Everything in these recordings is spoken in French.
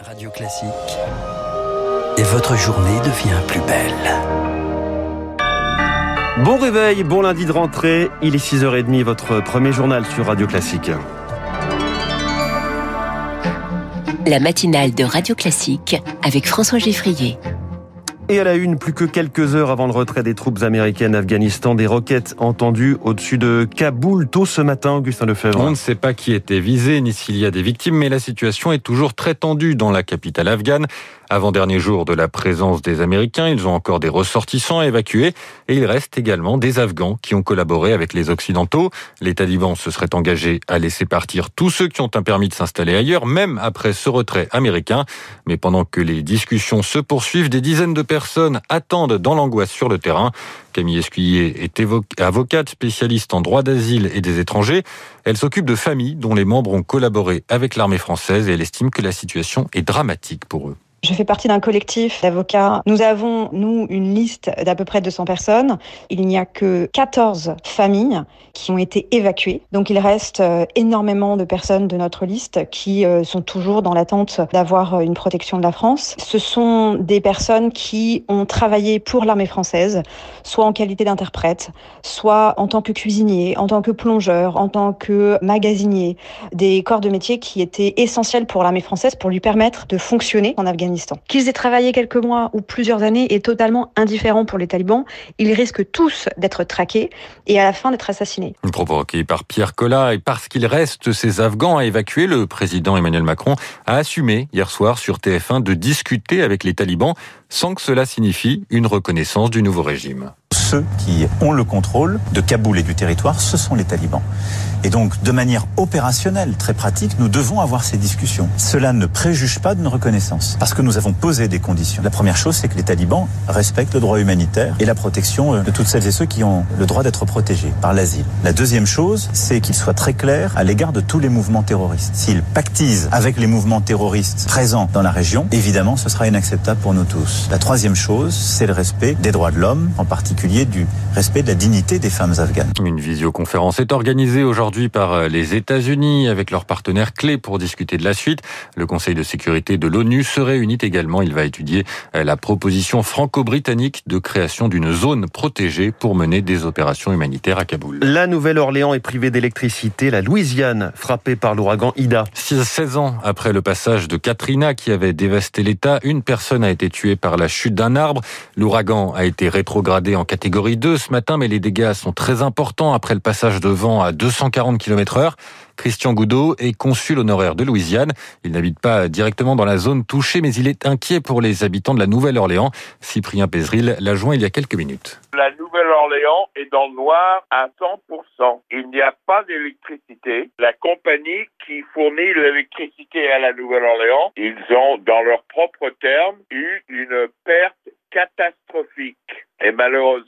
Radio Classique. Et votre journée devient plus belle. Bon réveil, bon lundi de rentrée. Il est 6h30, votre premier journal sur Radio Classique. La matinale de Radio Classique avec François Geffrier. Et à la une, plus que quelques heures avant le retrait des troupes américaines d'Afghanistan, des roquettes entendues au-dessus de Kaboul tôt ce matin, Augustin Lefebvre. On ne sait pas qui était visé ni s'il y a des victimes, mais la situation est toujours très tendue dans la capitale afghane. Avant-dernier jour de la présence des Américains, ils ont encore des ressortissants à évacuer et il reste également des Afghans qui ont collaboré avec les Occidentaux. Les talibans se seraient engagés à laisser partir tous ceux qui ont un permis de s'installer ailleurs, même après ce retrait américain. Mais pendant que les discussions se poursuivent, des dizaines de personnes attendent dans l'angoisse sur le terrain. Camille Escuyer est avocate spécialiste en droit d'asile et des étrangers. Elle s'occupe de familles dont les membres ont collaboré avec l'armée française et elle estime que la situation est dramatique pour eux. Je fais partie d'un collectif d'avocats. Nous avons, nous, une liste d'à peu près 200 personnes. Il n'y a que 14 familles qui ont été évacuées. Donc il reste euh, énormément de personnes de notre liste qui euh, sont toujours dans l'attente d'avoir euh, une protection de la France. Ce sont des personnes qui ont travaillé pour l'armée française, soit en qualité d'interprète, soit en tant que cuisinier, en tant que plongeur, en tant que magasinier. Des corps de métier qui étaient essentiels pour l'armée française pour lui permettre de fonctionner en Afghanistan Qu'ils aient travaillé quelques mois ou plusieurs années est totalement indifférent pour les talibans. Ils risquent tous d'être traqués et à la fin d'être assassinés. Provoqué par Pierre Collat et parce qu'il reste ces Afghans à évacuer, le président Emmanuel Macron a assumé hier soir sur TF1 de discuter avec les talibans sans que cela signifie une reconnaissance du nouveau régime. Ceux qui ont le contrôle de Kaboul et du territoire, ce sont les talibans. Et donc, de manière opérationnelle, très pratique, nous devons avoir ces discussions. Cela ne préjuge pas d'une reconnaissance, parce que nous avons posé des conditions. La première chose, c'est que les talibans respectent le droit humanitaire et la protection euh, de toutes celles et ceux qui ont le droit d'être protégés par l'asile. La deuxième chose, c'est qu'ils soient très clairs à l'égard de tous les mouvements terroristes. S'ils pactisent avec les mouvements terroristes présents dans la région, évidemment, ce sera inacceptable pour nous tous. La troisième chose, c'est le respect des droits de l'homme, en particulier du respect de la dignité des femmes afghanes. Une visioconférence est organisée aujourd'hui par euh, les États-Unis avec leurs partenaires clés pour discuter de la suite. Le Conseil de sécurité de l'ONU se réunit également. Il va étudier euh, la proposition franco-britannique de création d'une zone protégée pour mener des opérations humanitaires à Kaboul. La Nouvelle-Orléans est privée d'électricité. La Louisiane, frappée par l'ouragan Ida. 16 ans après le passage de Katrina qui avait dévasté l'État, une personne a été tuée par la chute d'un arbre. L'ouragan a été rétrogradé en catégorie 2 matin, mais les dégâts sont très importants après le passage de vent à 240 40 km heure. Christian Goudot est consul honoraire de Louisiane. Il n'habite pas directement dans la zone touchée, mais il est inquiet pour les habitants de la Nouvelle-Orléans. Cyprien Pézril l'a joint il y a quelques minutes. La Nouvelle-Orléans est dans le noir à 100%. Il n'y a pas d'électricité. La compagnie qui fournit l'électricité à la Nouvelle-Orléans, ils ont, dans leurs propres termes, eu une perte catastrophique. Et malheureusement,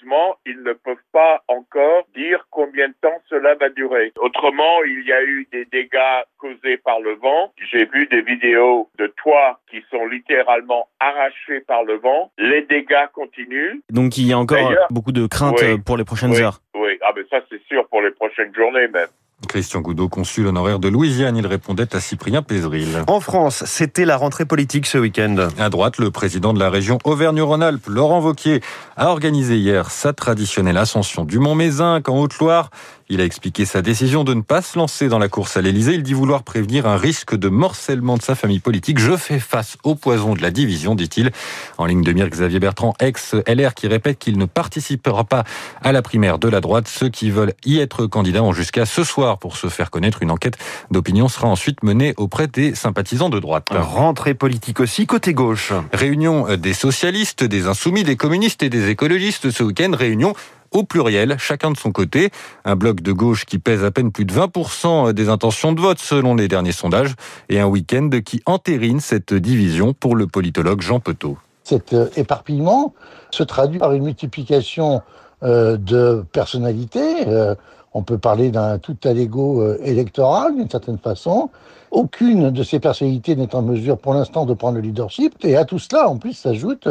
ils ne peuvent pas encore dire combien de temps cela va durer. Autrement, il y a eu des dégâts causés par le vent. J'ai vu des vidéos de toits qui sont littéralement arrachés par le vent. Les dégâts continuent. Donc il y a encore beaucoup de craintes pour les prochaines heures. Oui, ah ben ça c'est sûr pour les prochaines journées même. Christian Goudot, consul honoraire de Louisiane, il répondait à Cyprien Pézril. En France, c'était la rentrée politique ce week-end. À droite, le président de la région Auvergne-Rhône-Alpes, Laurent Vauquier, a organisé hier sa traditionnelle ascension du Mont-Mézinc en Haute-Loire. Il a expliqué sa décision de ne pas se lancer dans la course à l'Elysée. Il dit vouloir prévenir un risque de morcellement de sa famille politique. Je fais face au poison de la division, dit-il. En ligne de mire, Xavier Bertrand, ex-LR, qui répète qu'il ne participera pas à la primaire de la droite. Ceux qui veulent y être candidats ont jusqu'à ce soir pour se faire connaître. Une enquête d'opinion sera ensuite menée auprès des sympathisants de droite. Rentrée politique aussi, côté gauche. Réunion des socialistes, des insoumis, des communistes et des écologistes ce week-end. Réunion au pluriel, chacun de son côté. Un bloc de gauche qui pèse à peine plus de 20% des intentions de vote selon les derniers sondages et un week-end qui entérine cette division pour le politologue Jean Petot. Cet euh, éparpillement se traduit par une multiplication euh, de personnalités. Euh, on peut parler d'un tout à l'ego électoral d'une certaine façon. Aucune de ces personnalités n'est en mesure pour l'instant de prendre le leadership. Et à tout cela, en plus, s'ajoute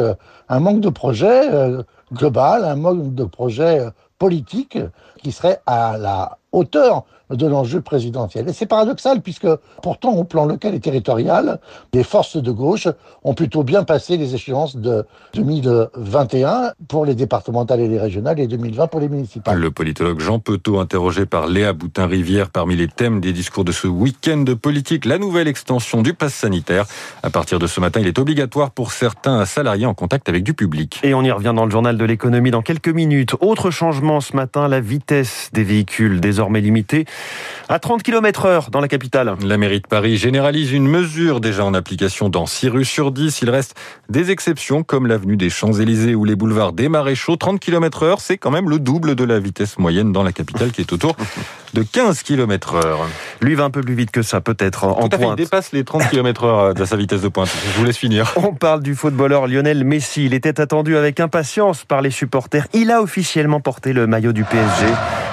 un manque de projet global, un mode de projet politique qui serait à la hauteur de l'enjeu présidentiel. Et c'est paradoxal puisque pourtant au plan local et territorial, les forces de gauche ont plutôt bien passé les échéances de 2021 pour les départementales et les régionales et 2020 pour les municipales. Le politologue Jean Petot, interrogé par Léa Boutin-Rivière parmi les thèmes des discours de ce week-end de politique, la nouvelle extension du pass sanitaire. À partir de ce matin, il est obligatoire pour certains salariés en contact avec du public. Et on y revient dans le journal de l'économie dans quelques minutes. Autre changement ce matin, la vitesse des véhicules désormais limitée à 30 km heure dans la capitale. La mairie de Paris généralise une mesure déjà en application dans 6 rues sur 10. Il reste des exceptions comme l'avenue des Champs-Élysées ou les boulevards des Maréchaux. 30 km heure, c'est quand même le double de la vitesse moyenne dans la capitale qui est autour de 15 km heure. Lui va un peu plus vite que ça, peut-être, en Tout à fait, il dépasse les 30 km heure de sa vitesse de pointe. Je vous laisse finir. On parle du footballeur Lionel Messi. Il était attendu avec impatience par les supporters. Il a officiellement porté le maillot du PSG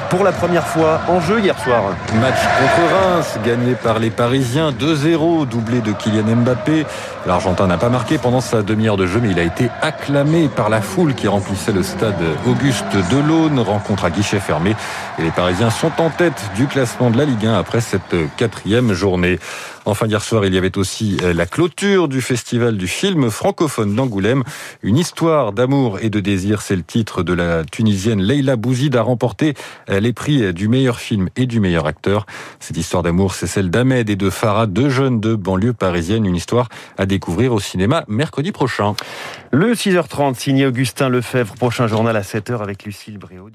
pour la première fois en jeu hier soir. Match contre Reims, gagné par les Parisiens 2-0, doublé de Kylian Mbappé. L'Argentin n'a pas marqué pendant sa demi-heure de jeu, mais il a été acclamé par la foule qui remplissait le stade Auguste Delaune. Rencontre à guichet fermé. Et les Parisiens sont en tête du classement de la Ligue 1 après cette quatrième journée. Enfin, hier soir, il y avait aussi euh, la clôture du festival du film francophone d'Angoulême. Une histoire d'amour et de désir, c'est le titre de la Tunisienne Leila Bouzid a remporté euh, les prix du meilleur film et du meilleur acteur. Cette histoire d'amour, c'est celle d'Ahmed et de Farah, deux jeunes de banlieue parisienne. Une histoire à découvrir au cinéma mercredi prochain. Le 6h30, signé Augustin Lefebvre. Prochain journal à 7h avec Lucille Bréau.